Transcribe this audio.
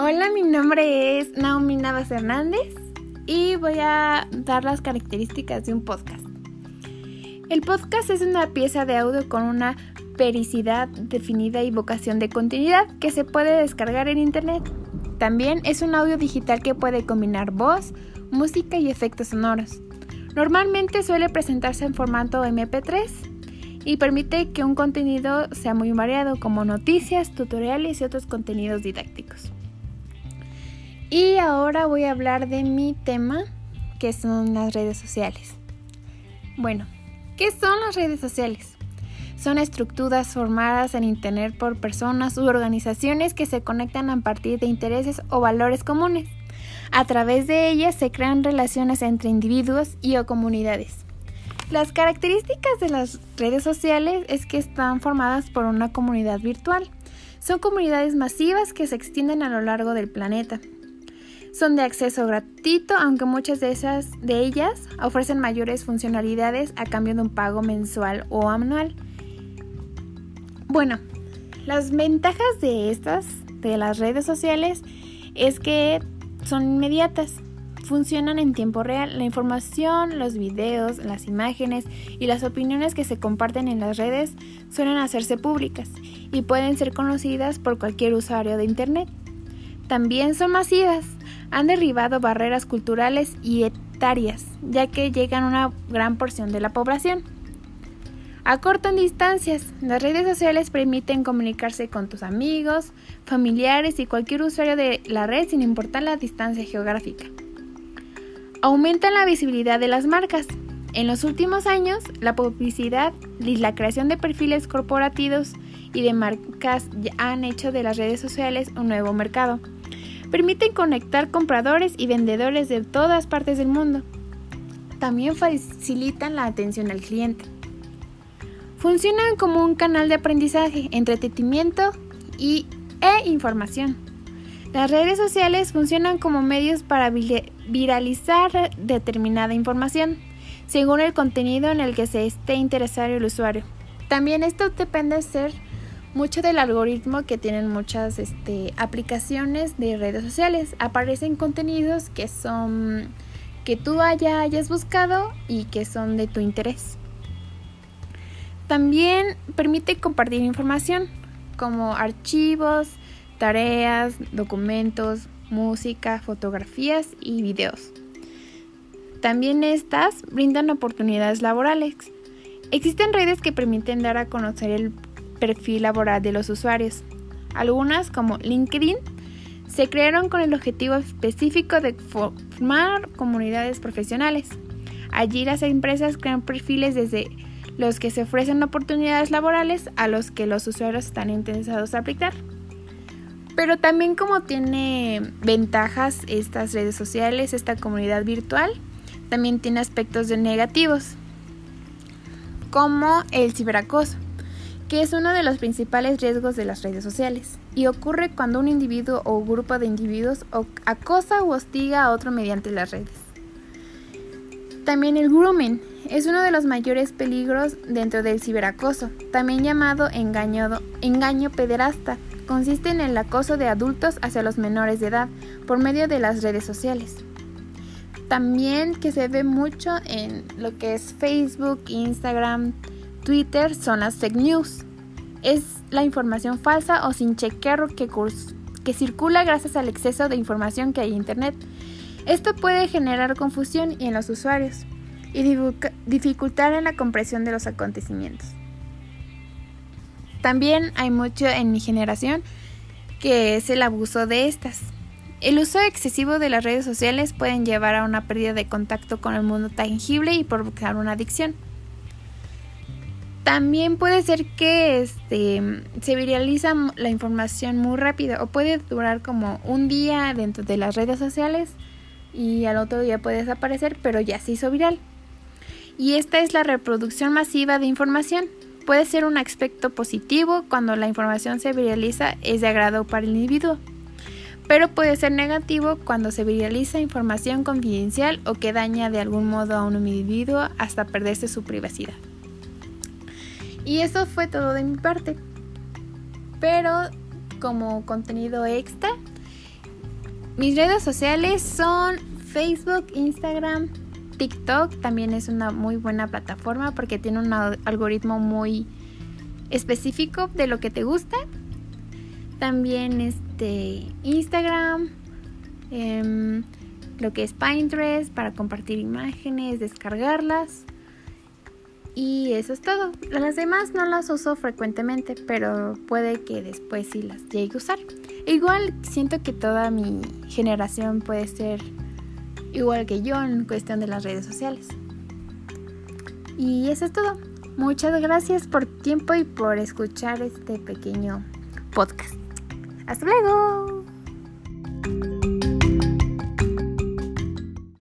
Hola, mi nombre es Naomi Navas Hernández y voy a dar las características de un podcast. El podcast es una pieza de audio con una pericidad definida y vocación de continuidad que se puede descargar en internet. También es un audio digital que puede combinar voz, música y efectos sonoros. Normalmente suele presentarse en formato MP3 y permite que un contenido sea muy variado como noticias, tutoriales y otros contenidos didácticos. Y ahora voy a hablar de mi tema, que son las redes sociales. Bueno, ¿qué son las redes sociales? Son estructuras formadas en Internet por personas u organizaciones que se conectan a partir de intereses o valores comunes. A través de ellas se crean relaciones entre individuos y o comunidades. Las características de las redes sociales es que están formadas por una comunidad virtual. Son comunidades masivas que se extienden a lo largo del planeta son de acceso gratuito, aunque muchas de, esas, de ellas ofrecen mayores funcionalidades a cambio de un pago mensual o anual. Bueno, las ventajas de estas, de las redes sociales, es que son inmediatas, funcionan en tiempo real. La información, los videos, las imágenes y las opiniones que se comparten en las redes suelen hacerse públicas y pueden ser conocidas por cualquier usuario de Internet. También son masivas, han derribado barreras culturales y etarias, ya que llegan a una gran porción de la población. Acortan distancias. Las redes sociales permiten comunicarse con tus amigos, familiares y cualquier usuario de la red sin importar la distancia geográfica. Aumentan la visibilidad de las marcas. En los últimos años, la publicidad y la creación de perfiles corporativos y de marcas han hecho de las redes sociales un nuevo mercado permiten conectar compradores y vendedores de todas partes del mundo. También facilitan la atención al cliente. Funcionan como un canal de aprendizaje, entretenimiento y, e información. Las redes sociales funcionan como medios para viralizar determinada información, según el contenido en el que se esté interesado el usuario. También esto depende de ser mucho del algoritmo que tienen muchas este, aplicaciones de redes sociales. Aparecen contenidos que son que tú haya, hayas buscado y que son de tu interés. También permite compartir información como archivos, tareas, documentos, música, fotografías y videos. También estas brindan oportunidades laborales. Existen redes que permiten dar a conocer el perfil laboral de los usuarios. Algunas, como LinkedIn, se crearon con el objetivo específico de formar comunidades profesionales. Allí las empresas crean perfiles desde los que se ofrecen oportunidades laborales a los que los usuarios están interesados en aplicar. Pero también como tiene ventajas estas redes sociales, esta comunidad virtual, también tiene aspectos negativos, como el ciberacoso que es uno de los principales riesgos de las redes sociales, y ocurre cuando un individuo o grupo de individuos acosa o hostiga a otro mediante las redes. También el grooming es uno de los mayores peligros dentro del ciberacoso, también llamado engaño, engaño pederasta. Consiste en el acoso de adultos hacia los menores de edad por medio de las redes sociales. También que se ve mucho en lo que es Facebook, Instagram, Twitter son las fake news. Es la información falsa o sin chequear que, circula gracias al exceso de información que hay en Internet. Esto puede generar confusión en los usuarios y dificultar en la comprensión de los acontecimientos. También hay mucho en mi generación que es el abuso de estas. El uso excesivo de las redes sociales pueden llevar a una pérdida de contacto con el mundo tangible y provocar una adicción. También puede ser que este, se viraliza la información muy rápido o puede durar como un día dentro de las redes sociales y al otro día puede desaparecer, pero ya se hizo viral. Y esta es la reproducción masiva de información. Puede ser un aspecto positivo cuando la información se viraliza, es de agrado para el individuo, pero puede ser negativo cuando se viraliza información confidencial o que daña de algún modo a un individuo hasta perderse su privacidad. Y eso fue todo de mi parte. Pero como contenido extra, mis redes sociales son Facebook, Instagram, TikTok. También es una muy buena plataforma porque tiene un algoritmo muy específico de lo que te gusta. También este Instagram, em, lo que es Pinterest para compartir imágenes, descargarlas. Y eso es todo. Las demás no las uso frecuentemente, pero puede que después sí las llegue a usar. Igual siento que toda mi generación puede ser igual que yo en cuestión de las redes sociales. Y eso es todo. Muchas gracias por tiempo y por escuchar este pequeño podcast. Hasta luego.